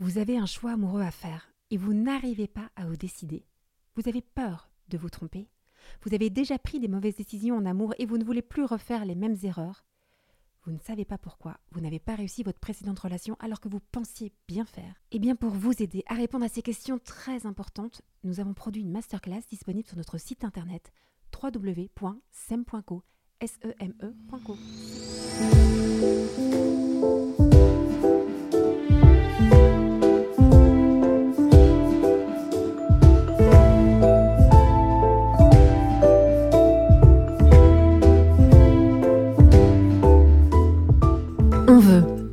Vous avez un choix amoureux à faire et vous n'arrivez pas à vous décider. Vous avez peur de vous tromper. Vous avez déjà pris des mauvaises décisions en amour et vous ne voulez plus refaire les mêmes erreurs. Vous ne savez pas pourquoi vous n'avez pas réussi votre précédente relation alors que vous pensiez bien faire. Eh bien, pour vous aider à répondre à ces questions très importantes, nous avons produit une masterclass disponible sur notre site internet www.sem.co.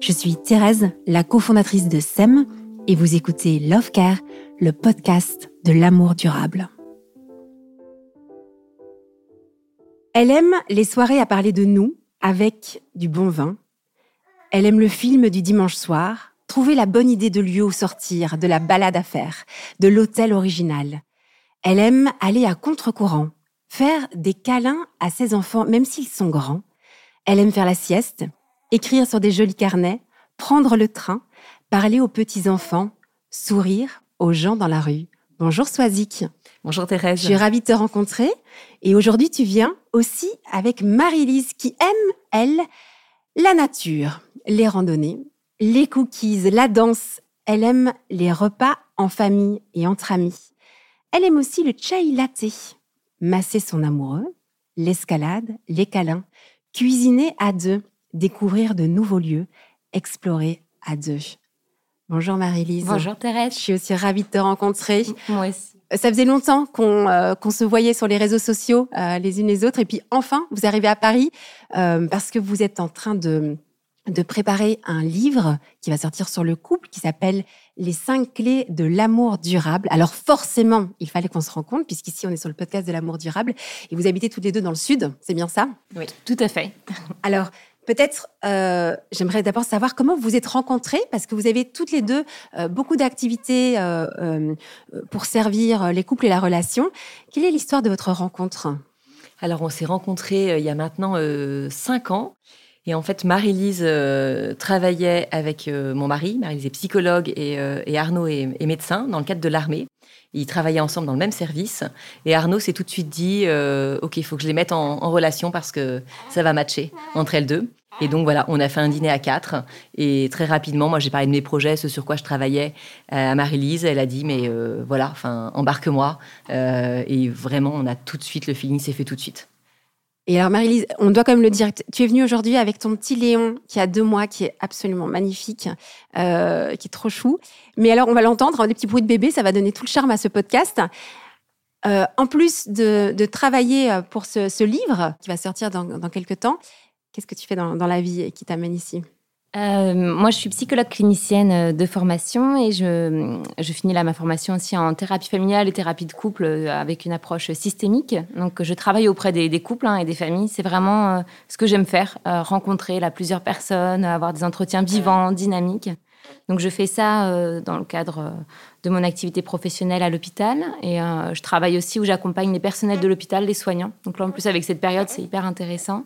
Je suis Thérèse, la cofondatrice de SEM, et vous écoutez Love Care, le podcast de l'amour durable. Elle aime les soirées à parler de nous avec du bon vin. Elle aime le film du dimanche soir, trouver la bonne idée de lieu où sortir, de la balade à faire, de l'hôtel original. Elle aime aller à contre-courant, faire des câlins à ses enfants même s'ils sont grands. Elle aime faire la sieste, écrire sur des jolis carnets, prendre le train, parler aux petits-enfants, sourire aux gens dans la rue. Bonjour Swazik. Bonjour Thérèse. Je suis ravie de te rencontrer. Et aujourd'hui, tu viens aussi avec Marie-Lise qui aime, elle, la nature, les randonnées, les cookies, la danse. Elle aime les repas en famille et entre amis. Elle aime aussi le chai latte, masser son amoureux, l'escalade, les câlins, cuisiner à deux, découvrir de nouveaux lieux, explorer à deux. Bonjour Marie-Lise. Bonjour Thérèse. Je suis aussi ravie de te rencontrer. Moi aussi. Ça faisait longtemps qu'on euh, qu'on se voyait sur les réseaux sociaux euh, les unes les autres. Et puis enfin, vous arrivez à Paris euh, parce que vous êtes en train de, de préparer un livre qui va sortir sur le couple qui s'appelle Les cinq clés de l'amour durable. Alors forcément, il fallait qu'on se rencontre puisqu'ici on est sur le podcast de l'amour durable et vous habitez toutes les deux dans le sud, c'est bien ça? Oui, tout à fait. Alors, Peut-être, euh, j'aimerais d'abord savoir comment vous vous êtes rencontrées, parce que vous avez toutes les deux euh, beaucoup d'activités euh, pour servir les couples et la relation. Quelle est l'histoire de votre rencontre? Alors, on s'est rencontrés il y a maintenant cinq ans. Et en fait, Marie-Lise travaillait avec mon mari. Marie-Lise est psychologue et, Arnaud est médecin dans le cadre de l'armée. Ils travaillaient ensemble dans le même service. Et Arnaud s'est tout de suite dit euh, Ok, il faut que je les mette en, relation parce que ça va matcher entre elles deux. Et donc voilà, on a fait un dîner à quatre. Et très rapidement, moi j'ai parlé de mes projets, ce sur quoi je travaillais euh, à Marie-Lise. Elle a dit Mais euh, voilà, enfin, embarque-moi. Et vraiment, on a tout de suite, le feeling s'est fait tout de suite. Et alors Marie-Lise, on doit quand même le dire, tu es venue aujourd'hui avec ton petit Léon qui a deux mois, qui est absolument magnifique, euh, qui est trop chou. Mais alors on va l'entendre, des petits bruits de bébé, ça va donner tout le charme à ce podcast. Euh, en plus de, de travailler euh, pour ce, ce livre qui va sortir dans, dans quelques temps, qu'est-ce que tu fais dans, dans la vie et qui t'amène ici? Euh, moi, je suis psychologue clinicienne euh, de formation et je, je finis là ma formation aussi en thérapie familiale et thérapie de couple euh, avec une approche systémique. Donc, je travaille auprès des, couples hein, et des familles. C'est vraiment ce que j'aime faire, rencontrer là, plusieurs personnes, avoir des entretiens vivants, dynamiques. Donc, je fais ça dans le cadre de mon activité professionnelle à l'hôpital et je travaille aussi où j'accompagne les personnels de l'hôpital, les soignants. Donc là, en plus, avec cette période, c'est hyper intéressant.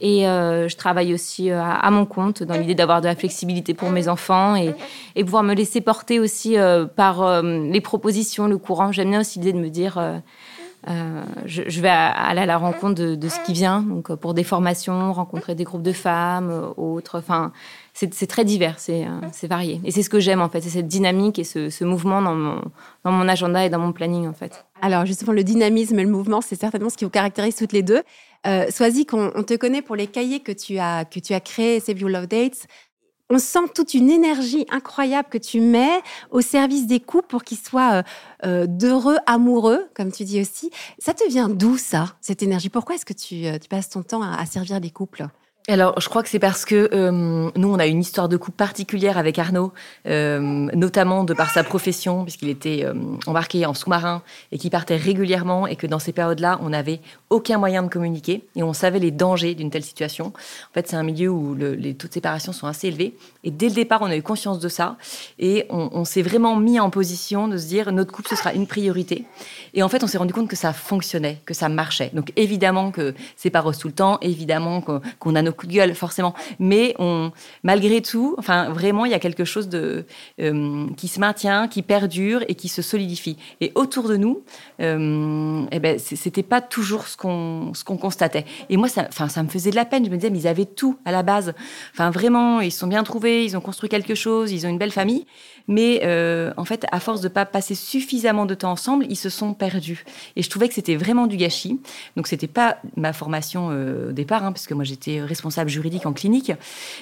Et euh, je travaille aussi euh, à, mon compte dans l'idée d'avoir de la flexibilité pour mes enfants et, pouvoir me laisser porter aussi euh, par les propositions, le courant. J'aime bien aussi l'idée de me dire, je, vais aller à la rencontre de, ce qui vient, donc pour des formations, rencontrer des groupes de femmes, autres. Enfin, c'est très divers, c'est varié. Et c'est ce que j'aime en fait, c'est cette dynamique et ce, ce mouvement dans mon, dans mon agenda et dans mon planning en fait. Alors justement, le dynamisme et le mouvement, c'est certainement ce qui vous caractérise toutes les deux. Euh, Swazik, on, on te connaît pour les cahiers que tu as, que tu as créés, Save Your Love Dates. On sent toute une énergie incroyable que tu mets au service des couples pour qu'ils soient euh, euh, d'heureux amoureux, comme tu dis aussi. Ça te vient d'où ça, cette énergie? Pourquoi est-ce que tu, euh, tu passes ton temps à, à servir des couples? Alors, je crois que c'est parce que euh, nous, on a une histoire de couple particulière avec Arnaud, euh, notamment de par sa profession, puisqu'il était euh, embarqué en sous-marin et qu'il partait régulièrement, et que dans ces périodes-là, on n'avait aucun moyen de communiquer et on savait les dangers d'une telle situation. En fait, c'est un milieu où les taux de séparation sont assez élevés, et dès le départ, on a eu conscience de ça, et on, s'est vraiment mis en position de se dire notre couple, ce sera une priorité. Et en fait, on s'est rendu compte que ça fonctionnait, que ça marchait. Donc, évidemment que c'est pas rose tout le temps, évidemment qu'on a nos coup de gueule, forcément. Mais on, malgré tout, enfin, vraiment, il y a quelque chose de, euh, qui se maintient, qui perdure et qui se solidifie. Et autour de nous, euh, eh ben, c'était pas toujours ce qu'on constatait. Et moi, ça, enfin, ça me faisait de la peine. Je me disais, mais ils avaient tout à la base. Enfin, vraiment, ils sont bien trouvés, ils ont construit quelque chose, ils ont une belle famille. Mais euh, en fait, à force de pas passer suffisamment de temps ensemble, ils se sont perdus. Et je trouvais que c'était vraiment du gâchis. Donc, c'était pas ma formation euh, au départ, hein, parce que moi, j'étais responsable juridique en clinique.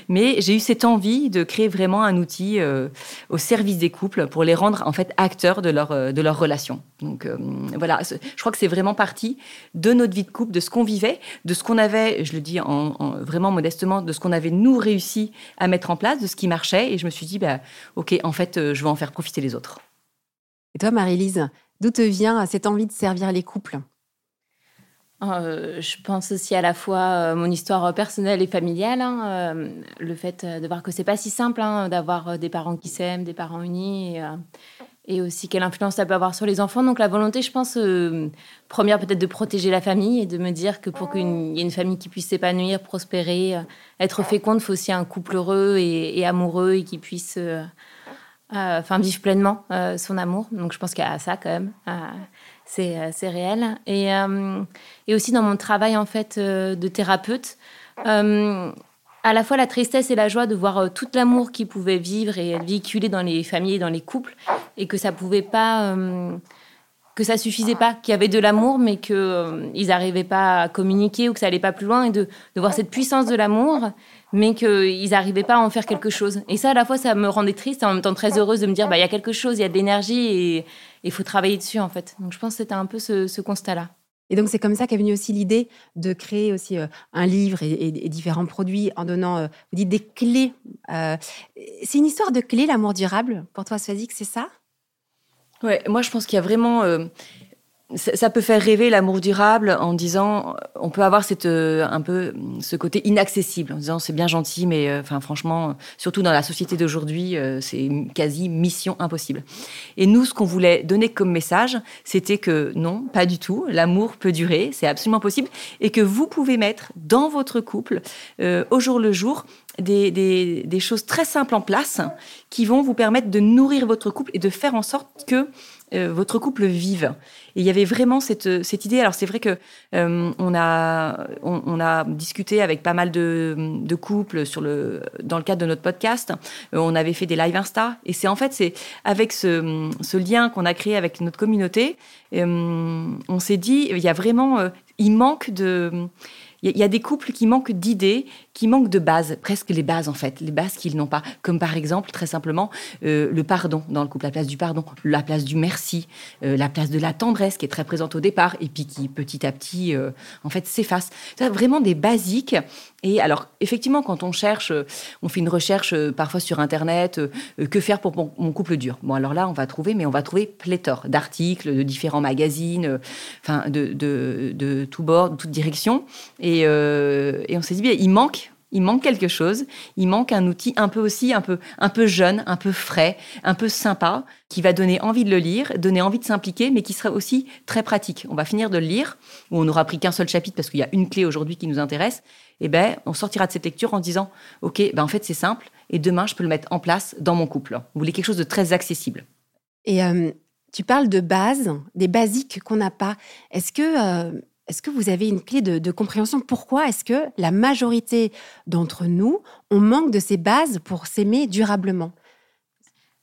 Mais j'ai eu cette envie de créer vraiment un outil euh, au service des couples pour les rendre en fait acteurs de leur de leur relation. Donc voilà, je crois que c'est vraiment parti de notre vie de couple, de ce qu'on vivait, de ce qu'on avait, je le dis en, vraiment modestement, de ce qu'on avait nous réussi à mettre en place, de ce qui marchait. Et je me suis dit, bah, ok, en fait euh, je vais en faire profiter les autres. Et toi, Marie-Lise, d'où te vient cette envie de servir les couples? Euh, je pense aussi à la fois euh, mon histoire personnelle et familiale, hein, le fait de voir que c'est pas si simple hein, d'avoir des parents qui s'aiment, des parents unis, et, aussi quelle influence ça peut avoir sur les enfants. Donc la volonté, je pense, première peut-être de protéger la famille et de me dire que pour qu'il y ait une famille qui puisse s'épanouir, prospérer, être féconde, il faut aussi un couple heureux et, et amoureux et qui puisse euh, enfin vivre pleinement euh, son amour. Donc je pense qu'il y a ça quand même. Euh, c'est, réel. Et, aussi dans mon travail en fait de thérapeute, à la fois la tristesse et la joie de voir tout l'amour qu'ils pouvaient vivre et véhiculer dans les familles et dans les couples, et que ça pouvait pas, que ça suffisait pas, qu'il y avait de l'amour, mais qu'ils ils n'arrivaient pas à communiquer ou que ça allait pas plus loin, et de voir cette puissance de l'amour mais qu'ils n'arrivaient pas à en faire quelque chose. Et ça, à la fois, ça me rendait triste et en même temps très heureuse de me dire, bah, il y a quelque chose, il y a de l'énergie et il faut travailler dessus, en fait. Donc, je pense que c'était un peu ce, constat-là. Et donc, c'est comme ça qu'est venue aussi l'idée de créer aussi euh, un livre et, différents produits en donnant, euh, vous dites, des clés. Euh, c'est une histoire de clés, l'amour durable, pour toi, Swazik, c'est ça? Ouais, moi, je pense qu'il y a vraiment ça peut faire rêver l'amour durable en disant on peut avoir cette euh, un peu ce côté inaccessible en disant c'est bien gentil mais euh, enfin franchement surtout dans la société d'aujourd'hui euh, c'est quasi mission impossible. Et nous ce qu'on voulait donner comme message c'était que non pas du tout l'amour peut durer c'est absolument possible et que vous pouvez mettre dans votre couple au jour le jour des, des, choses très simples en place qui vont vous permettre de nourrir votre couple et de faire en sorte que votre couple vive. Et il y avait vraiment cette, cette idée. Alors c'est vrai que euh, on a on, a discuté avec pas mal de, couples sur le dans le cadre de notre podcast. Euh, on avait fait des live Insta et c'est en fait c'est avec ce, lien qu'on a créé avec notre communauté, on s'est dit il y a vraiment il manque de il y, a des couples qui manquent d'idées, qui manquent de bases, presque les bases en fait, les bases qu'ils n'ont pas. Comme par exemple, très simplement, euh, le pardon dans le couple, la place du pardon, la place du merci, euh, la place de la tendresse qui est très présente au départ et puis qui petit à petit, euh, en fait, s'efface. C'est vraiment des basiques. Et alors, effectivement, quand on cherche, on fait une recherche parfois sur Internet, que faire pour mon, couple dur? Bon, alors là, on va trouver, mais on va trouver pléthore d'articles, de différents magazines, enfin, de, de, de tous bords, de toutes directions. Euh, et, on s'est dit, bien, il manque il manque quelque chose. Il manque un outil un peu aussi, un peu, un peu jeune, un peu frais, un peu sympa, qui va donner envie de le lire, donner envie de s'impliquer, mais qui sera aussi très pratique. On va finir de le lire, ou on n'aura pris qu'un seul chapitre parce qu'il y a une clé aujourd'hui qui nous intéresse. Eh ben, on sortira de cette lecture en disant, ok, ben en fait c'est simple, et demain je peux le mettre en place dans mon couple. Vous voulez quelque chose de très accessible. Et euh, tu parles de base, des basiques qu'on n'a pas. Est-ce que euh, est-ce que vous avez une clé de, compréhension Pourquoi est-ce que la majorité d'entre nous, on manque de ces bases pour s'aimer durablement?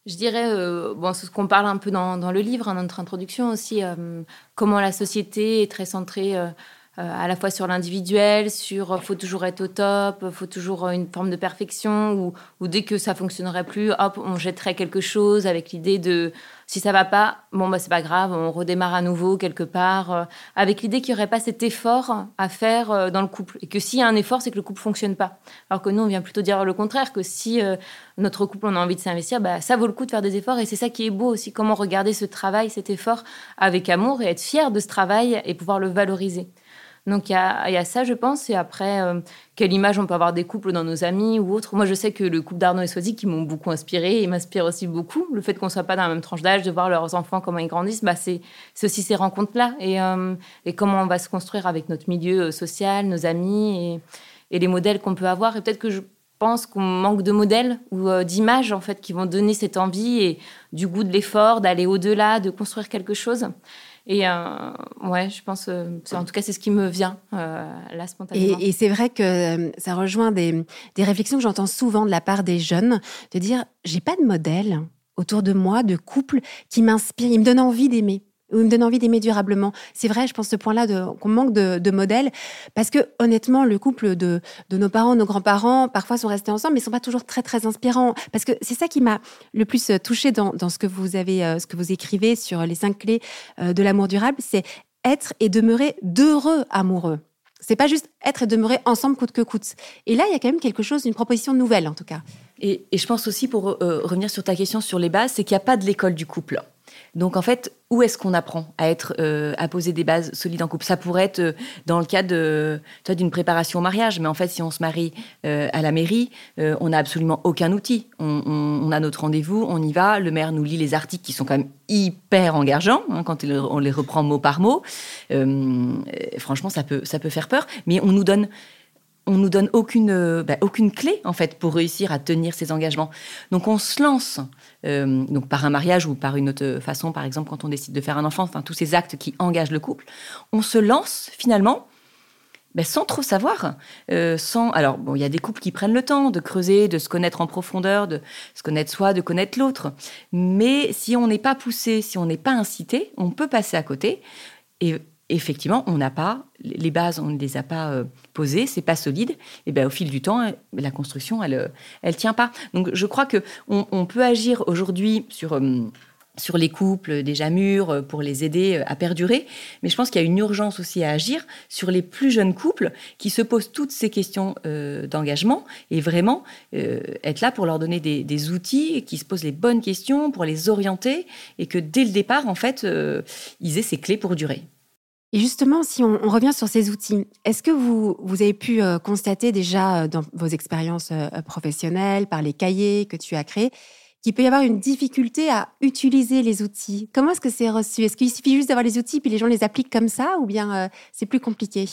Je dirais, euh, bon, c'est ce qu'on parle un peu dans, le livre, dans notre introduction aussi, euh, comment la société est très centrée euh, à la fois sur l'individuel, sur faut toujours être au top, faut toujours une forme de perfection, ou, ou dès que ça fonctionnerait plus, hop, on jetterait quelque chose avec l'idée de Si ça va pas, bon, bah, c'est pas grave, on redémarre à nouveau quelque part, euh, avec l'idée qu'il n'y aurait pas cet effort à faire euh, dans le couple. Et que s'il y a un effort, c'est que le couple fonctionne pas. Alors que nous, on vient plutôt dire le contraire, que si euh, notre couple, on a envie de s'investir, bah, ça vaut le coup de faire des efforts. Et c'est ça qui est beau aussi, comment regarder ce travail, cet effort avec amour et être fier de ce travail et pouvoir le valoriser. Donc il y, a, ça, je pense. Et après, euh, quelle image on peut avoir des couples dans nos amis ou autres. Moi, je sais que le couple d'Arnaud et Soisy, qui m'ont beaucoup inspiré et m'inspirent aussi beaucoup. Le fait qu'on ne soit pas dans la même tranche d'âge, de voir leurs enfants, comment ils grandissent, bah, c'est aussi ces rencontres-là. Et, euh, et, comment on va se construire avec notre milieu euh, social, nos amis et, et les modèles qu'on peut avoir. Et peut-être que je pense qu'on manque de modèles ou d'images en fait qui vont donner cette envie et du goût de l'effort, d'aller au-delà, de construire quelque chose. Et euh, ouais, je pense, euh, en tout cas, c'est ce qui me vient euh, là spontanément. Et, c'est vrai que ça rejoint des, des réflexions que j'entends souvent de la part des jeunes, de dire, j'ai pas de modèle autour de moi, de couple qui m'inspire, il me donne envie d'aimer ou me donne envie d'aimer durablement. C'est vrai, je pense ce point-là qu'on manque de, modèles, parce que honnêtement, le couple de, nos parents, nos grands-parents, parfois sont restés ensemble, mais sont pas toujours très très inspirants. Parce que c'est ça qui m'a le plus touché dans, dans, ce que vous avez, euh, ce que vous écrivez sur les cinq clés euh, de l'amour durable, c'est être et demeurer d'heureux amoureux. C'est pas juste être et demeurer ensemble coûte que coûte. Et là, il y a quand même quelque chose, une proposition nouvelle en tout cas. Et, je pense aussi, pour euh, revenir sur ta question sur les bases, c'est qu'il n'y a pas de l'école du couple. Donc en fait, où est-ce qu'on apprend à être, euh, à poser des bases solides en couple? Ça pourrait être euh, dans le cadre d'une préparation au mariage, mais en fait, si on se marie euh, à la mairie, on n'a absolument aucun outil. On, a notre rendez-vous, on y va. Le maire nous lit les articles qui sont quand même hyper engageants hein, quand on les reprend mot par mot. franchement, ça peut, ça peut faire peur, mais on nous donne on nous donne aucune, bah, aucune clé en fait pour réussir à tenir ces engagements. Donc on se lance euh, donc par un mariage ou par une autre façon, par exemple quand on décide de faire un enfant, enfin tous ces actes qui engagent le couple, on se lance finalement ben, sans trop savoir. Euh, sans, alors, bon, il y a des couples qui prennent le temps de creuser, de se connaître en profondeur, de se connaître soi, de connaître l'autre. Mais si on n'est pas poussé, si on n'est pas incité, on peut passer à côté. Et effectivement, on n'a pas les bases, on ne les a pas euh, posées, c'est pas solide. Et ben au fil du temps, la construction, elle, euh, elle tient pas. Donc je crois que on, peut agir aujourd'hui sur euh, sur les couples déjà mûrs pour les aider à perdurer, mais je pense qu'il y a une urgence aussi à agir sur les plus jeunes couples qui se posent toutes ces questions d'engagement et vraiment être là pour leur donner des, des, outils qui se posent les bonnes questions, pour les orienter et que dès le départ, en fait, ils aient ces clés pour durer. Et justement, si on, revient sur ces outils, est-ce que vous, vous avez pu euh, constater déjà euh, dans vos expériences euh, professionnelles, par les cahiers que tu as créés, qu'il peut y avoir une difficulté à utiliser les outils? Comment est-ce que c'est reçu? Est-ce qu'il suffit juste d'avoir les outils puis les gens les appliquent comme ça ou bien c'est plus compliqué?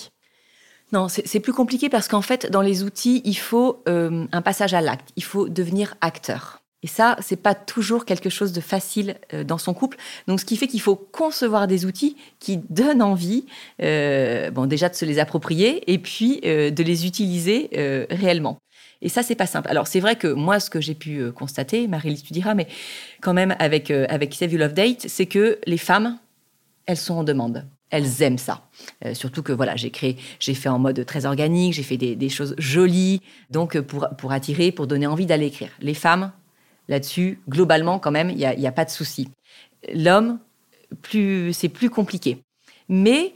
Non, c'est plus compliqué parce qu'en fait, dans les outils, il faut un passage à l'acte. Il faut devenir acteur. Et ça, c'est pas toujours quelque chose de facile euh, dans son couple. Donc, ce qui fait qu'il faut concevoir des outils qui donnent envie, euh, bon, déjà de se les approprier et puis euh, de les utiliser réellement. Et ça, c'est pas simple. Alors, c'est vrai que moi, ce que j'ai pu constater, Marie-Lise, tu diras, mais quand même avec avec Save You Love Date, c'est que les femmes, elles sont en demande. Elles aiment ça. surtout que voilà, j'ai créé, j'ai fait en mode très organique, j'ai fait des, des, choses jolies, donc pour, pour attirer, pour donner envie d'aller écrire. Les femmes, Là-dessus, globalement, quand même, il n'y a, a, pas de souci. L'homme, plus, c'est plus compliqué. Mais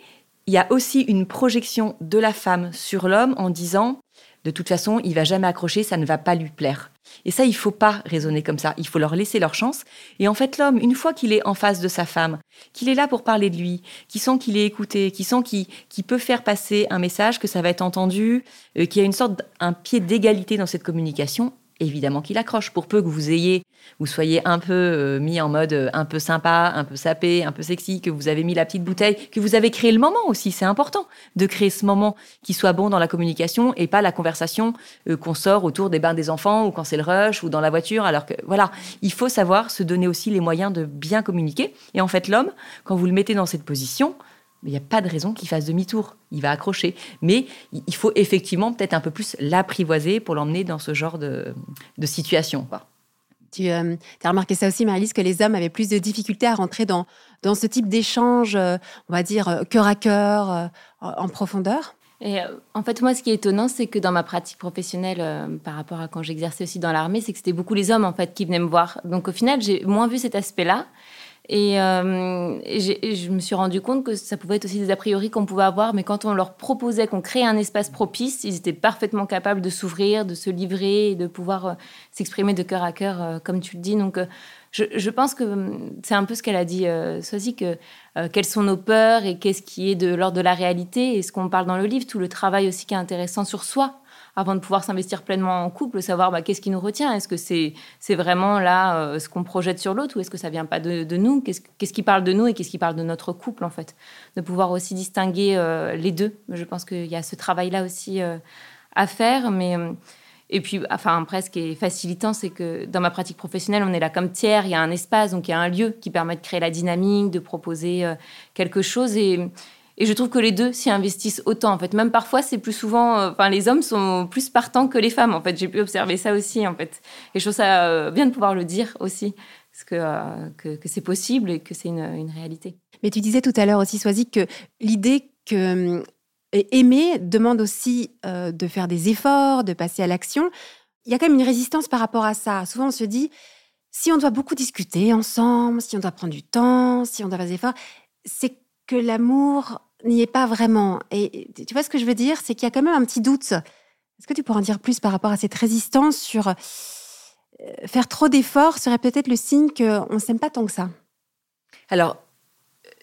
il y a aussi une projection de la femme sur l'homme en disant, de toute façon, il va jamais accrocher, ça ne va pas lui plaire. Et ça, il faut pas raisonner comme ça. Il faut leur laisser leur chance. Et en fait, l'homme, une fois qu'il est en face de sa femme, qu'il est là pour parler de lui, qu'il sent qu'il est écouté, qu'il sent qu'il peut faire passer un message, que ça va être entendu, euh, qu'il y a une sorte un pied d'égalité dans cette communication, évidemment qu'il accroche. Pour peu que vous ayez, vous soyez un peu euh, mis en mode euh, un peu sympa, un peu sapé, un peu sexy, que vous avez mis la petite bouteille, que vous avez créé le moment aussi. C'est important de créer ce moment qui soit bon dans la communication et pas la conversation euh, qu'on sort autour des bains des enfants ou quand c'est le rush ou dans la voiture. Alors que voilà, il faut savoir se donner aussi les moyens de bien communiquer. Et en fait, l'homme, quand vous le mettez dans cette position, il n'y a pas de raison qu'il fasse demi-tour. Il va accrocher. Mais il faut effectivement peut-être un peu plus l'apprivoiser pour l'emmener dans ce genre de, situation. Tu euh, as remarqué ça aussi, Marie-Lise, que les hommes avaient plus de difficultés à rentrer dans, dans ce type d'échange, euh, on va dire, euh, cœur à cœur, en profondeur? Et en fait, moi, ce qui est étonnant, c'est que dans ma pratique professionnelle, par rapport à quand j'exerçais aussi dans l'armée, c'est que c'était beaucoup les hommes en fait qui venaient me voir. Donc, au final, j'ai moins vu cet aspect-là. Et, euh, je me suis rendu compte que ça pouvait être aussi des a priori qu'on pouvait avoir, mais quand on leur proposait qu'on crée un espace propice, ils étaient parfaitement capables de s'ouvrir, de se livrer et de pouvoir euh, s'exprimer de cœur à cœur, euh, comme tu le dis. Donc, je, pense que hum, c'est un peu ce qu'elle a dit, euh, que quelles sont nos peurs et qu'est-ce qui est de l'ordre de la réalité et ce qu'on parle dans le livre, tout le travail aussi qui est intéressant sur soi avant de pouvoir s'investir pleinement en couple, savoir bah, qu'est-ce qui nous retient? Est-ce que c'est c'est vraiment là euh, ce qu'on projette sur l'autre ou est-ce que ça vient pas de, de nous? Qu'est-ce qu'est-ce qui parle de nous et qu'est-ce qui parle de notre couple en fait? De pouvoir aussi distinguer euh, les deux. Je pense qu'il y a ce travail-là aussi euh, à faire, mais et puis, enfin, après, ce qui est facilitant, c'est que dans ma pratique professionnelle, on est là comme tiers, il y a un espace, donc il y a un lieu qui permet de créer la dynamique, de proposer quelque chose. Et, et je trouve que les deux s'y investissent autant. En fait, même parfois, c'est plus souvent, euh, enfin, les hommes sont plus partants que les femmes. En fait, j'ai pu observer ça aussi. En fait, et je trouve ça euh, bien de pouvoir le dire aussi, parce que, euh, que, c'est possible et que c'est une, réalité. Mais tu disais tout à l'heure aussi, Soisy, que l'idée que aimer demande aussi de faire des efforts, de passer à l'action. Il y a quand même une résistance par rapport à ça. Souvent, on se dit, si on doit beaucoup discuter ensemble, si on doit prendre du temps, si on doit faire des efforts, c'est que l'amour n'y est pas vraiment. Et tu vois ce que je veux dire? C'est qu'il y a quand même un petit doute. Est-ce que tu pourrais en dire plus par rapport à cette résistance sur euh, faire trop d'efforts serait peut-être le signe qu'on ne s'aime pas tant que ça? Alors,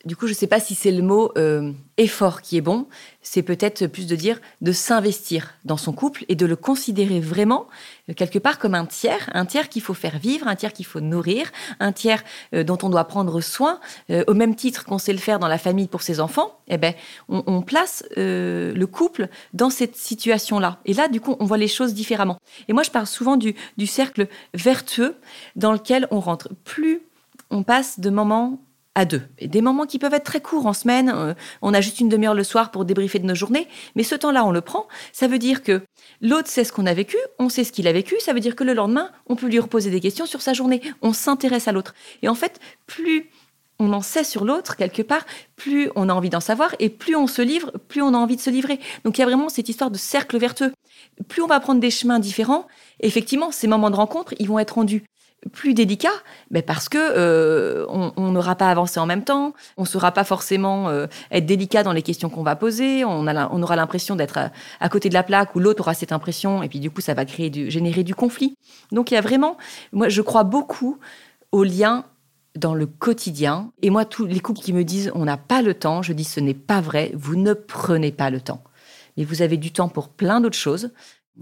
du coup, je ne sais pas si c'est le mot euh, effort qui est bon. C'est peut-être plus de dire de s'investir dans son couple et de le considérer vraiment euh, quelque part comme un tiers, un tiers qu'il faut faire vivre, un tiers qu'il faut nourrir, un tiers euh, dont on doit prendre soin, au même titre qu'on sait le faire dans la famille pour ses enfants. Eh ben, on, place le couple dans cette situation-là. Et là, du coup, on voit les choses différemment. Et moi, je parle souvent du, du cercle vertueux dans lequel on rentre. Plus on passe de moments à deux. Et des moments qui peuvent être très courts en semaine. Euh, on a juste une demi-heure le soir pour débriefer de nos journées. Mais ce temps-là, on le prend. Ça veut dire que l'autre sait ce qu'on a vécu, on sait ce qu'il a vécu. Ça veut dire que le lendemain, on peut lui reposer des questions sur sa journée. On s'intéresse à l'autre. Et en fait, plus on en sait sur l'autre, quelque part, plus on a envie d'en savoir et plus on se livre, plus on a envie de se livrer. Donc il y a vraiment cette histoire de cercle vertueux. Plus on va prendre des chemins différents, effectivement, ces moments de rencontre, ils vont être rendus plus délicat, mais parce que euh, on n'aura pas avancé en même temps, on ne saura pas forcément euh, être délicat dans les questions qu'on va poser, on, on aura l'impression d'être à, côté de la plaque ou l'autre aura cette impression, et puis du coup ça va créer du, générer du conflit. Donc il y a vraiment, moi je crois beaucoup aux liens dans le quotidien. Et moi, tous les couples qui me disent on n'a pas le temps, je dis ce n'est pas vrai, vous ne prenez pas le temps. Mais vous avez du temps pour plein d'autres choses.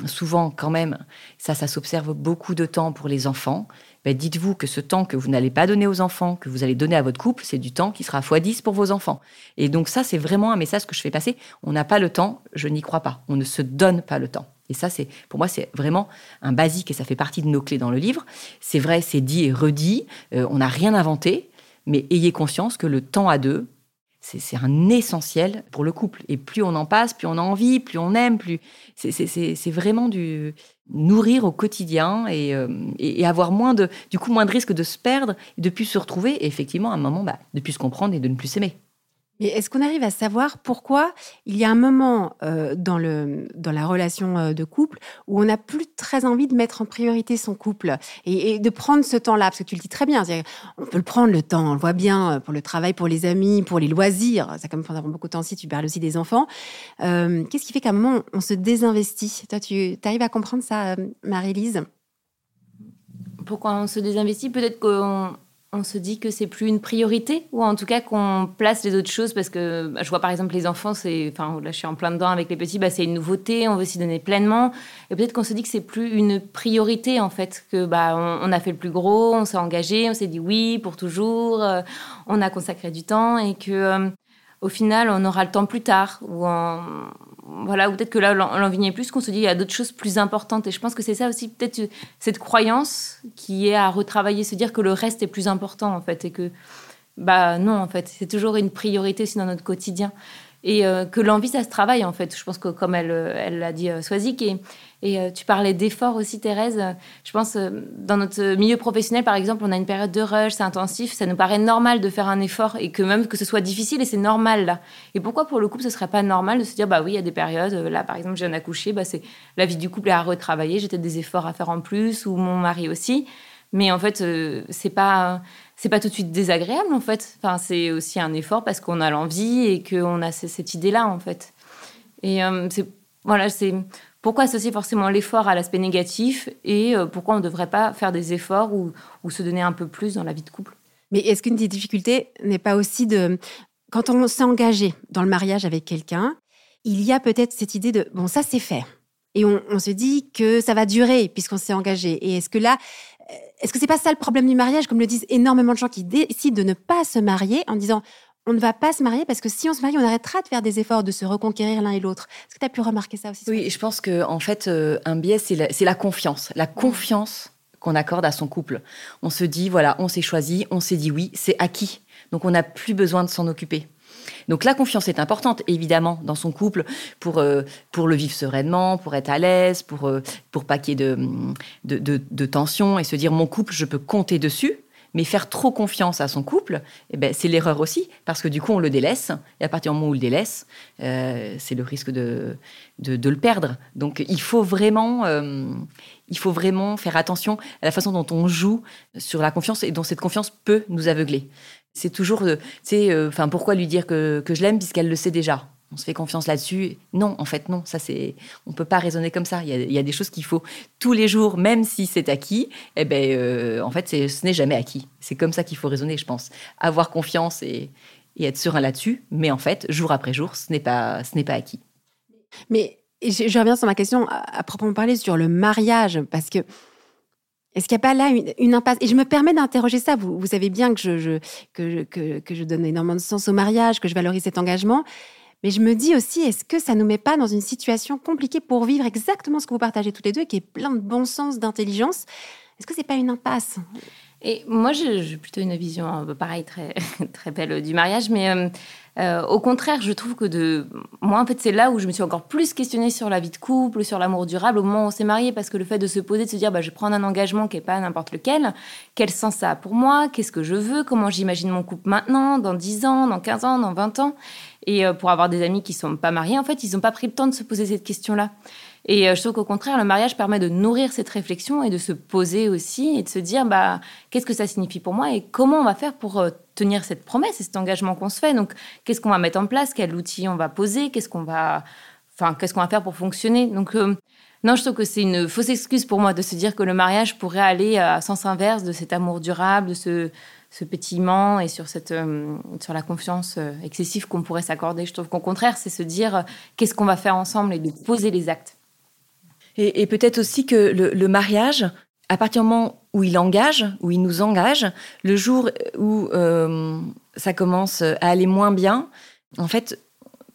Souvent, quand même, ça, ça s'observe beaucoup de temps pour les enfants. Ben, dites-vous que ce temps que vous n'allez pas donner aux enfants, que vous allez donner à votre couple, c'est du temps qui sera x10 pour vos enfants. Et donc ça, c'est vraiment un message que je fais passer. On n'a pas le temps, je n'y crois pas. On ne se donne pas le temps. Et ça, c'est pour moi, c'est vraiment un basique et ça fait partie de nos clés dans le livre. C'est vrai, c'est dit et redit. Euh, on n'a rien inventé, mais ayez conscience que le temps à deux, c'est un essentiel pour le couple. Et plus on en passe, plus on a envie, plus on aime, plus c'est vraiment du nourrir au quotidien euh, et, avoir moins de, du coup, moins de risque de se perdre et de plus se retrouver. Et effectivement, à un moment, bah, de plus se comprendre et de ne plus s'aimer. Mais est-ce qu'on arrive à savoir pourquoi il y a un moment euh, dans, le, dans la relation euh, de couple où on n'a plus très envie de mettre en priorité son couple et, de prendre ce temps-là? Parce que tu le dis très bien, on peut le prendre le temps, on le voit bien, euh, pour le travail, pour les amis, pour les loisirs. Ça, comme pendant beaucoup de temps si tu parles aussi des enfants. Qu'est-ce qui fait qu'à un moment, on se désinvestit? Toi, tu arrives à comprendre ça, Marie-Lise? Pourquoi on se désinvestit? Peut-être qu'on on se dit que c'est plus une priorité ou en tout cas qu'on place les autres choses parce que bah, je vois par exemple les enfants c'est enfin là je suis en plein dedans avec les petits bah, c'est une nouveauté on veut s'y donner pleinement. Et peut-être qu'on se dit que c'est plus une priorité en fait que bah on, a fait le plus gros on s'est engagé on s'est dit oui pour toujours euh, on a consacré du temps et que euh, au final on aura le temps plus tard ou en, voilà, ou peut-être que là, l'envie n'y est plus, qu'on se dit il y a d'autres choses plus importantes. Et je pense que c'est ça aussi, peut-être cette croyance qui est à retravailler, se dire que le reste est plus important, en fait, et que, bah non, en fait, c'est toujours une priorité aussi dans notre quotidien. Et euh, que l'envie, ça se travaille, en fait. Je pense que, comme elle elle l'a dit, euh, et et euh, tu parlais d'efforts aussi, Thérèse. Je pense, euh, dans notre milieu professionnel, par exemple, on a une période de rush, c'est intensif. Ça nous paraît normal de faire un effort et que même que ce soit difficile, et c'est normal là. Et pourquoi pour le couple, ce serait pas normal de se dire, bah oui, il y a des périodes. Euh, là, par exemple, j'ai un accouché, bah c'est la vie du couple est à retravailler. J'ai peut-être des efforts à faire en plus, ou mon mari aussi. Mais en fait, c'est pas c'est pas tout de suite désagréable en fait. Enfin, c'est aussi un effort parce qu'on a l'envie et qu'on a cette idée-là en fait. Et c'est voilà, c'est pourquoi associer forcément l'effort à l'aspect négatif et pourquoi on ne devrait pas faire des efforts ou, se donner un peu plus dans la vie de couple? Mais est-ce qu'une des difficultés n'est pas aussi de quand on s'est engagé dans le mariage avec quelqu'un, il y a peut-être cette idée de bon, ça c'est fait. Et on, se dit que ça va durer puisqu'on s'est engagé. Et est-ce que là, euh, est-ce que c'est pas ça le problème du mariage, comme le disent énormément de gens qui décident de ne pas se marier en disant on ne va pas se marier parce que si on se marie, on arrêtera de faire des efforts, de se reconquérir l'un et l'autre. Est-ce que tu as pu remarquer ça aussi Oui, je pense que en fait, euh, un biais, c'est la, la, confiance. La confiance qu'on accorde à son couple. On se dit, voilà, on s'est choisi, on s'est dit oui, c'est acquis. Donc on n'a plus besoin de s'en occuper. Donc la confiance est importante, évidemment, dans son couple pour, euh, pour le vivre sereinement, pour être à l'aise, pour, euh, pour pas qu'il y ait de, de, de, tension et se dire mon couple, je peux compter dessus. Mais faire trop confiance à son couple, eh ben, c'est l'erreur aussi, parce que du coup, on le délaisse. Et à partir du moment où on le délaisse, euh, c'est le risque de, de, le perdre. Donc, il faut vraiment, il faut vraiment faire attention à la façon dont on joue sur la confiance et dont cette confiance peut nous aveugler. C'est toujours, euh, sais, euh, enfin, pourquoi lui dire que, je l'aime puisqu'elle le sait déjà? On se fait confiance là-dessus. Non, en fait, non. Ça, c'est, on peut pas raisonner comme ça. Il y a, des choses qu'il faut tous les jours, même si c'est acquis. Eh ben, euh, en fait, ce n'est jamais acquis. C'est comme ça qu'il faut raisonner, je pense. Avoir confiance et, être serein là-dessus. Mais en fait, jour après jour, ce n'est pas, ce n'est pas acquis. Mais je, reviens sur ma question à, proprement parler sur le mariage, parce que est-ce qu'il n'y a pas là une, impasse? Et je me permets d'interroger ça. Vous, savez bien que je, que, que, je donne énormément de sens au mariage, que je valorise cet engagement. Mais je me dis aussi, est-ce que ça ne nous met pas dans une situation compliquée pour vivre exactement ce que vous partagez toutes les deux, qui est plein de bon sens, d'intelligence? Est-ce que c'est pas une impasse? Et moi, j'ai plutôt une vision, euh, pareil, très, très belle du mariage, mais euh, euh, au contraire, je trouve que de moi, en fait, c'est là où je me suis encore plus questionnée sur la vie de couple, sur l'amour durable au moment où on s'est marié, parce que le fait de se poser, de se dire, bah, je prends un engagement qui n'est pas n'importe lequel, quel sens ça a pour moi, qu'est-ce que je veux, comment j'imagine mon couple maintenant, dans 10 ans, dans 15 ans, dans 20 ans. Et euh, pour avoir des amis qui sont pas mariés, en fait, ils n'ont pas pris le temps de se poser cette question-là. Et euh, je trouve qu'au contraire, le mariage permet de nourrir cette réflexion et de se poser aussi et de se dire bah, qu'est-ce que ça signifie pour moi et comment on va faire pour euh, tenir cette promesse et cet engagement qu'on se fait? Donc, qu'est-ce qu'on va mettre en place? Quel outil on va poser? Qu'est-ce qu'on va, enfin, qu'est-ce va faire pour fonctionner? Donc, euh, non, je trouve que c'est une fausse excuse pour moi de se dire que le mariage pourrait aller à sens inverse de cet amour durable, de ce, ce pétillement et sur, cette, sur la confiance excessive qu'on pourrait s'accorder. Je trouve qu'au contraire, c'est se dire qu'est-ce qu'on va faire ensemble et de poser les actes. Et, peut-être aussi que le, mariage, à partir du moment où il engage, où il nous engage, le jour où euh, ça commence à aller moins bien, en fait,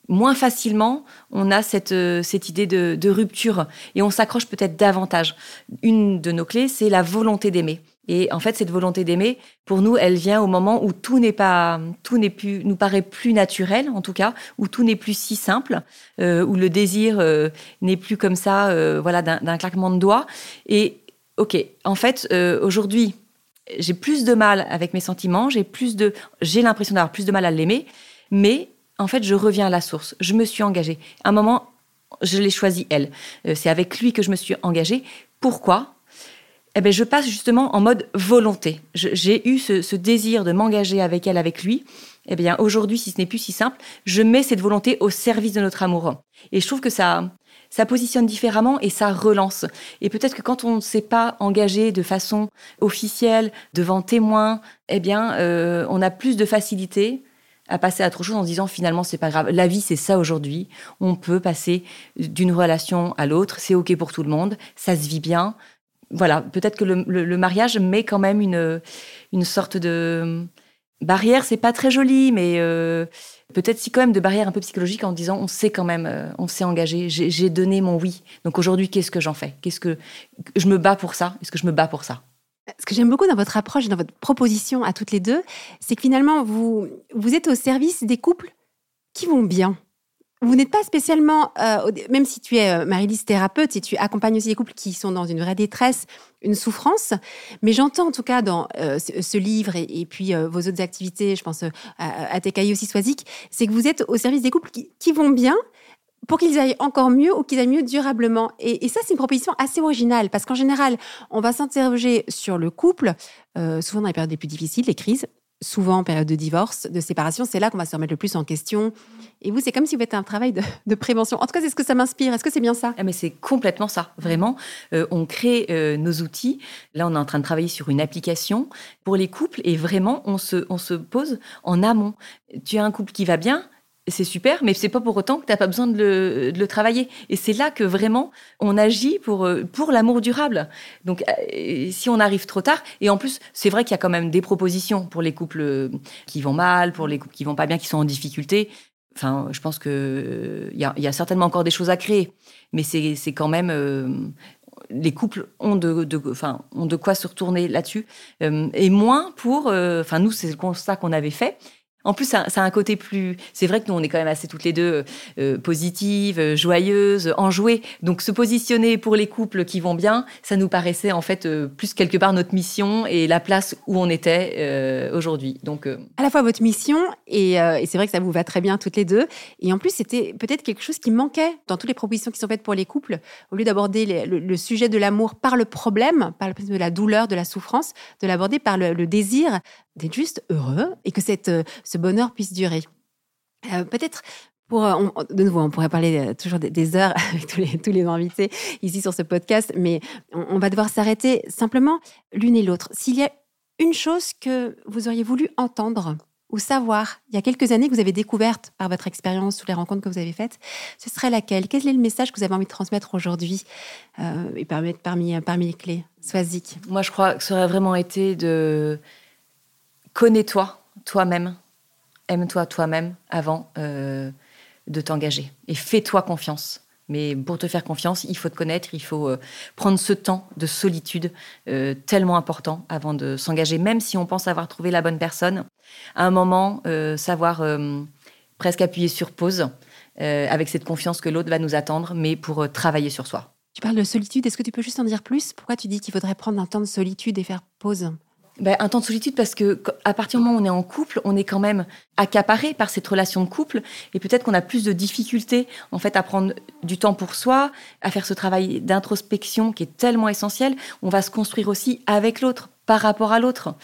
moins facilement, on a cette, cette idée de rupture et on s'accroche peut-être davantage. Une de nos clés, c'est la volonté d'aimer. Et en fait, cette volonté d'aimer, pour nous, elle vient au moment où tout n'est pas, tout n'est plus, nous paraît plus naturel, en tout cas, où tout n'est plus si simple, euh, où le désir euh, n'est plus comme ça, euh, voilà, d'un claquement de doigts. Et ok, en fait, aujourd'hui, j'ai plus de mal avec mes sentiments, j'ai plus de, j'ai l'impression d'avoir plus de mal à l'aimer, mais en fait, je reviens à la source. Je me suis engagée. À un moment, je l'ai choisi elle. C'est avec lui que je me suis engagée. Pourquoi? Eh ben, je passe justement en mode volonté. J'ai eu ce, désir de m'engager avec elle, avec lui. Eh bien, aujourd'hui, si ce n'est plus si simple, je mets cette volonté au service de notre amour. Et je trouve que ça, ça positionne différemment et ça relance. Et peut-être que quand on ne s'est pas engagé de façon officielle, devant témoins, eh bien, euh, on a plus de facilité à passer à autre chose en se disant finalement c'est pas grave. La vie c'est ça aujourd'hui. On peut passer d'une relation à l'autre. C'est ok pour tout le monde. Ça se vit bien voilà, peut-être que le, mariage met quand même une, une sorte de barrière. C'est pas très joli, mais euh, peut-être si quand même de barrière un peu psychologique en disant on sait quand même, euh, on s'est engagé, j'ai donné mon oui. Donc aujourd'hui, qu'est-ce que j'en fais? Qu'est-ce que je me bats pour ça? Est-ce que je me bats pour ça? Ce que j'aime beaucoup dans votre approche, dans votre proposition à toutes les deux, c'est que finalement, vous, vous êtes au service des couples qui vont bien. Vous n'êtes pas spécialement, euh, même si tu es euh, Marie-Lise thérapeute, et tu accompagnes aussi les couples qui sont dans une vraie détresse, une souffrance, mais j'entends en tout cas dans euh, ce, livre et, puis vos autres activités, je pense à, à cahiers aussi Soisic, c'est que vous êtes au service des couples qui, vont bien pour qu'ils aillent encore mieux ou qu'ils aillent mieux durablement. Et, ça, c'est une proposition assez originale parce qu'en général, on va s'interroger sur le couple, souvent dans les périodes les plus difficiles, les crises, souvent en période de divorce, de séparation, c'est là qu'on va se remettre le plus en question. Et vous, c'est comme si vous étiez un travail de, prévention. En tout cas, c'est ce que ça m'inspire. Est-ce que c'est bien ça? Ah, Mais c'est complètement ça, vraiment. Euh, on crée euh, nos outils. Là, on est en train de travailler sur une application pour les couples et vraiment, on se, on se pose en amont. Tu as un couple qui va bien, c'est super, mais c'est pas pour autant que tu n'as pas besoin de le, travailler. Et c'est là que vraiment on agit pour, euh, pour l'amour durable. Donc, euh, si on arrive trop tard, et en plus, c'est vrai qu'il y a quand même des propositions pour les couples euh, qui vont mal, pour les couples qui vont pas bien, qui sont en difficulté. Enfin, je pense que il y, a certainement encore des choses à créer, mais c'est quand même les couples ont de, enfin, ont de quoi se retourner là-dessus, et moins pour, enfin nous c'est le constat qu'on avait fait, en plus, ça, a un côté plus. C'est vrai que nous, on est quand même assez toutes les deux euh, positives, euh, joyeuses, enjouées. Donc, se positionner pour les couples qui vont bien, ça nous paraissait en fait euh, plus quelque part notre mission et la place où on était aujourd'hui. Donc, à la fois votre mission et, c'est vrai que ça vous va très bien toutes les deux. Et en plus, c'était peut-être quelque chose qui manquait dans toutes les propositions qui sont faites pour les couples. Au lieu d'aborder le, sujet de l'amour par le problème, par le de la douleur, de la souffrance, de l'aborder par le, désir d'être juste heureux et que cette, ce bonheur puisse durer. Euh, peut-être pour, euh, de nouveau, on pourrait parler euh, toujours des, heures avec tous les, tous les invités ici sur ce podcast, mais on, va devoir s'arrêter simplement l'une et l'autre. S'il y a une chose que vous auriez voulu entendre ou savoir il y a quelques années que vous avez découverte par votre expérience, ou les rencontres que vous avez faites, ce serait laquelle? Quel est le message que vous avez envie de transmettre aujourd'hui et parmi, parmi, parmi les clés? Sois-y. Moi, je crois que ça aurait vraiment été de connais-toi, toi-même, aime-toi toi-même avant euh, de t'engager. Et fais-toi confiance. Mais pour te faire confiance, il faut te connaître, il faut euh, prendre ce temps de solitude euh, tellement important avant de s'engager, même si on pense avoir trouvé la bonne personne. À un moment, savoir presque appuyer sur pause, avec cette confiance que l'autre va nous attendre, mais pour travailler sur soi. Tu parles de solitude, est-ce que tu peux juste en dire plus? Pourquoi tu dis qu'il faudrait prendre un temps de solitude et faire pause? Ben, un temps de solitude parce que à partir du moment où on est en couple, on est quand même accaparé par cette relation de couple et peut-être qu'on a plus de difficultés en fait à prendre du temps pour soi, à faire ce travail d'introspection qui est tellement essentiel. On va se construire aussi avec l'autre, par rapport à l'autre.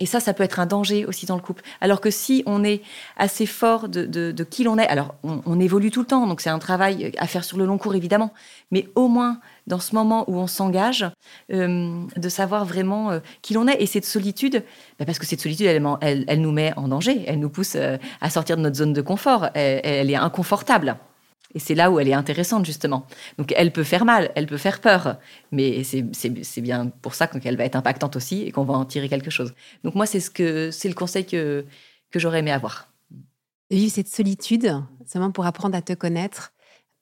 Et ça, ça peut être un danger aussi dans le couple. Alors que si on est assez fort de, qui l'on est, alors on, évolue tout le temps, donc c'est un travail à faire sur le long cours évidemment, mais au moins dans ce moment où on s'engage, euh, de savoir vraiment euh, qui l'on est. Et cette solitude, bah, parce que cette solitude, elle, nous met en danger, elle nous pousse euh, à sortir de notre zone de confort, elle est inconfortable. Et c'est là où elle est intéressante, justement. Donc, elle peut faire mal, elle peut faire peur, mais c'est bien pour ça qu'elle va être impactante aussi et qu'on va en tirer quelque chose. Donc, moi, c'est le conseil que, que j'aurais aimé avoir. Vivre cette solitude, seulement pour apprendre à te connaître.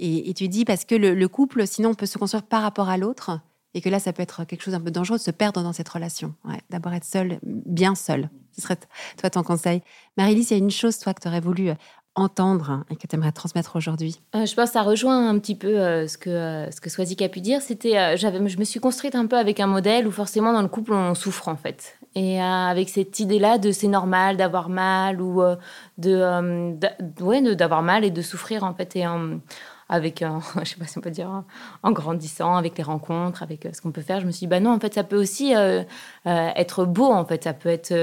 Et, tu dis, parce que le, couple, sinon, on peut se construire par rapport à l'autre, et que là, ça peut être quelque chose un peu dangereux de se perdre dans cette relation. Ouais, D'abord être seul, bien seul. Ce serait toi ton conseil. Marie-Lise, il y a une chose, toi, que tu aurais voulu entendre et que tu aimerais transmettre aujourd'hui? Euh, Je pense que ça rejoint un petit peu euh, ce que, euh, que Swazik a pu dire. C'était, je me suis construite un peu avec un modèle où forcément dans le couple on souffre en fait. Et avec cette idée-là de c'est normal d'avoir mal ou de, d'avoir mal et de souffrir en fait. Et avec, un, je sais pas si on peut dire, en grandissant, avec les rencontres, avec euh, ce qu'on peut faire, je me suis dit, bah non, en fait, ça peut aussi euh, euh, être beau, en fait, ça peut être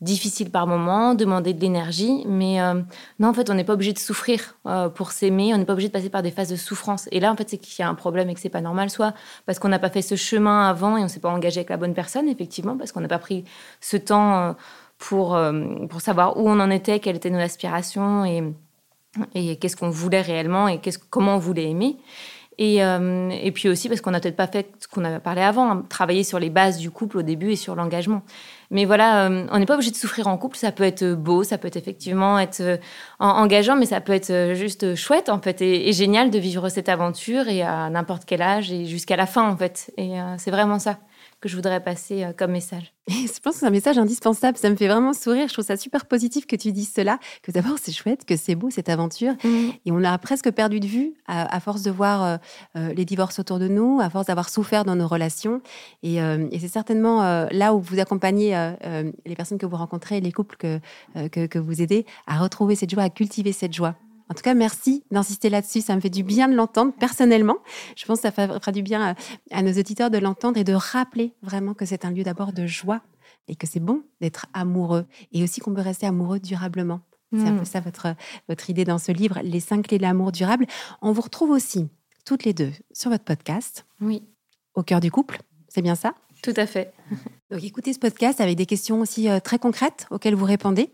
difficile par moment, demander de l'énergie, mais non, en fait, on n'est pas obligé de souffrir pour s'aimer, on n'est pas obligé de passer par des phases de souffrance. Et là, en fait, c'est qu'il y a un problème et que c'est pas normal, soit parce qu'on n'a pas fait ce chemin avant et on s'est pas engagé avec la bonne personne, effectivement, parce qu'on n'a pas pris ce temps pour, pour savoir où on en était, quelles étaient nos aspirations et et qu'est-ce qu'on voulait réellement et comment on voulait aimer. Et, euh, puis aussi parce qu'on n'a peut-être pas fait ce qu'on avait parlé avant, hein, travailler sur les bases du couple au début et sur l'engagement. Mais voilà, euh, on n'est pas obligé de souffrir en couple. Ça peut être beau, ça peut effectivement être euh, engageant, mais ça peut être juste chouette en fait et, et génial de vivre cette aventure et à n'importe quel âge et jusqu'à la fin en fait. Et c'est vraiment ça que je voudrais passer euh, comme message. je pense que c'est un message indispensable. Ça me fait vraiment sourire. Je trouve ça super positif que tu dises cela, que d'abord c'est chouette, que c'est beau cette aventure. Mm. Et on l'a presque perdu de vue à, force de voir euh, euh, les divorces autour de nous, à force d'avoir souffert dans nos relations. Et, et c'est certainement là où vous accompagnez les personnes que vous rencontrez, les couples que, que, que vous aidez à retrouver cette joie, à cultiver cette joie. En tout cas, merci d'insister là-dessus. Ça me fait du bien de l'entendre personnellement. Je pense que ça fera du bien à, nos auditeurs de l'entendre et de rappeler vraiment que c'est un lieu d'abord de joie et que c'est bon d'être amoureux et aussi qu'on peut rester amoureux durablement. C'est un peu mm. ça votre, votre idée dans ce livre, Les cinq clés de l'amour durable. On vous retrouve aussi toutes les deux sur votre podcast. Oui. Au cœur du couple, c'est bien ça? Tout à fait. Donc écoutez ce podcast avec des questions aussi euh, très concrètes auxquelles vous répondez.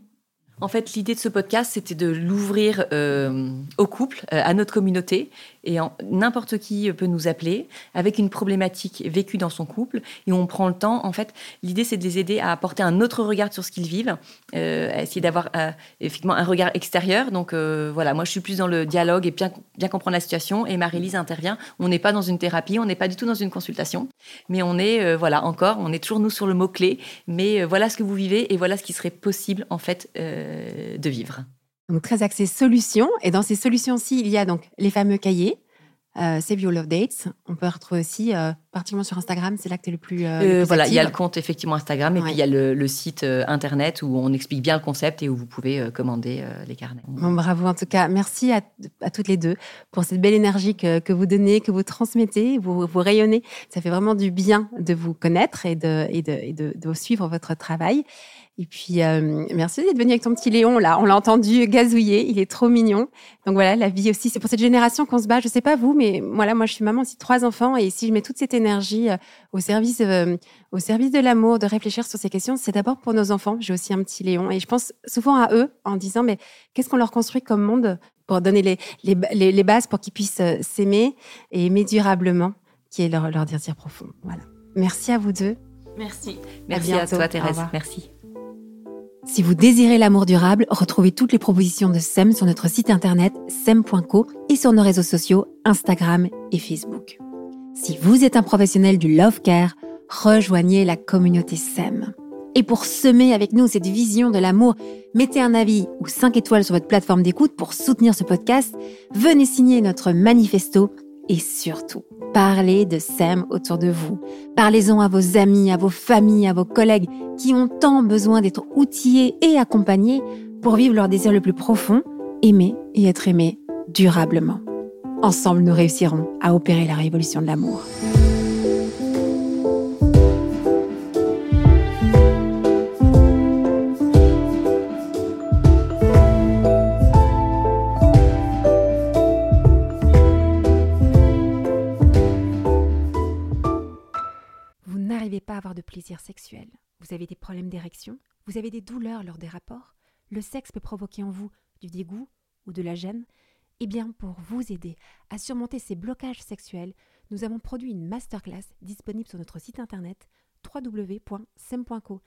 En fait, l'idée de ce podcast, c'était de l'ouvrir euh, au couple, euh, à notre communauté, et n'importe qui peut nous appeler avec une problématique vécue dans son couple, et on prend le temps. En fait, l'idée, c'est de les aider à apporter un autre regard sur ce qu'ils vivent, euh, à essayer d'avoir effectivement un regard extérieur. Donc voilà, moi, je suis plus dans le dialogue et bien, bien comprendre la situation, et Marie-Lise intervient. On n'est pas dans une thérapie, on n'est pas du tout dans une consultation, mais on est, voilà, encore, on est toujours nous sur le mot-clé, mais voilà ce que vous vivez, et voilà ce qui serait possible, en fait euh, de vivre. Donc très axé solutions. Et dans ces solutions-ci, il y a donc les fameux cahiers. Euh, Save Your Love Dates. On peut retrouver aussi, euh, particulièrement sur Instagram, c'est là que tu es le plus. Euh, voilà, il y a le compte effectivement Instagram et puis il y a le, site internet où on explique bien le concept et où vous pouvez commander les carnets. Bon, bravo en tout cas. Merci à, toutes les deux pour cette belle énergie que, vous donnez, que vous transmettez, vous, vous rayonnez. Ça fait vraiment du bien de vous connaître et de, et de, et de, de suivre votre travail. Et puis, euh, merci d'être venu avec ton petit Léon, là. On l'a entendu gazouiller. Il est trop mignon. Donc voilà, la vie aussi, c'est pour cette génération qu'on se bat. Je sais pas vous, mais voilà, moi, je suis maman aussi de trois enfants. Et si je mets toute cette énergie euh, au service, euh, au service de l'amour, de réfléchir sur ces questions, c'est d'abord pour nos enfants. J'ai aussi un petit Léon. Et je pense souvent à eux en disant, mais qu'est-ce qu'on leur construit comme monde pour donner les, les, les, bases pour qu'ils puissent s'aimer et aimer durablement, qui est leur, leur désir profond. Voilà. Merci à vous deux. Merci. Merci à, à toi, Thérèse. Merci. Si vous désirez l'amour durable, retrouvez toutes les propositions de SEM sur notre site internet sem.co et sur nos réseaux sociaux Instagram et Facebook. Si vous êtes un professionnel du love care, rejoignez la communauté SEM. Et pour semer avec nous cette vision de l'amour, mettez un avis ou 5 étoiles sur votre plateforme d'écoute pour soutenir ce podcast. Venez signer notre manifesto et surtout, parlez de SEM autour de vous. Parlez-en à vos amis, à vos familles, à vos collègues qui ont tant besoin d'être outillés et accompagnés pour vivre leur désir le plus profond, aimer et être aimé durablement. Ensemble, nous réussirons à opérer la révolution de l'amour. pas avoir de plaisir sexuel, vous avez des problèmes d'érection, vous avez des douleurs lors des rapports, le sexe peut provoquer en vous du dégoût ou de la gêne, eh bien, pour vous aider à surmonter ces blocages sexuels, nous avons produit une masterclass disponible sur notre site internet www.sem.co,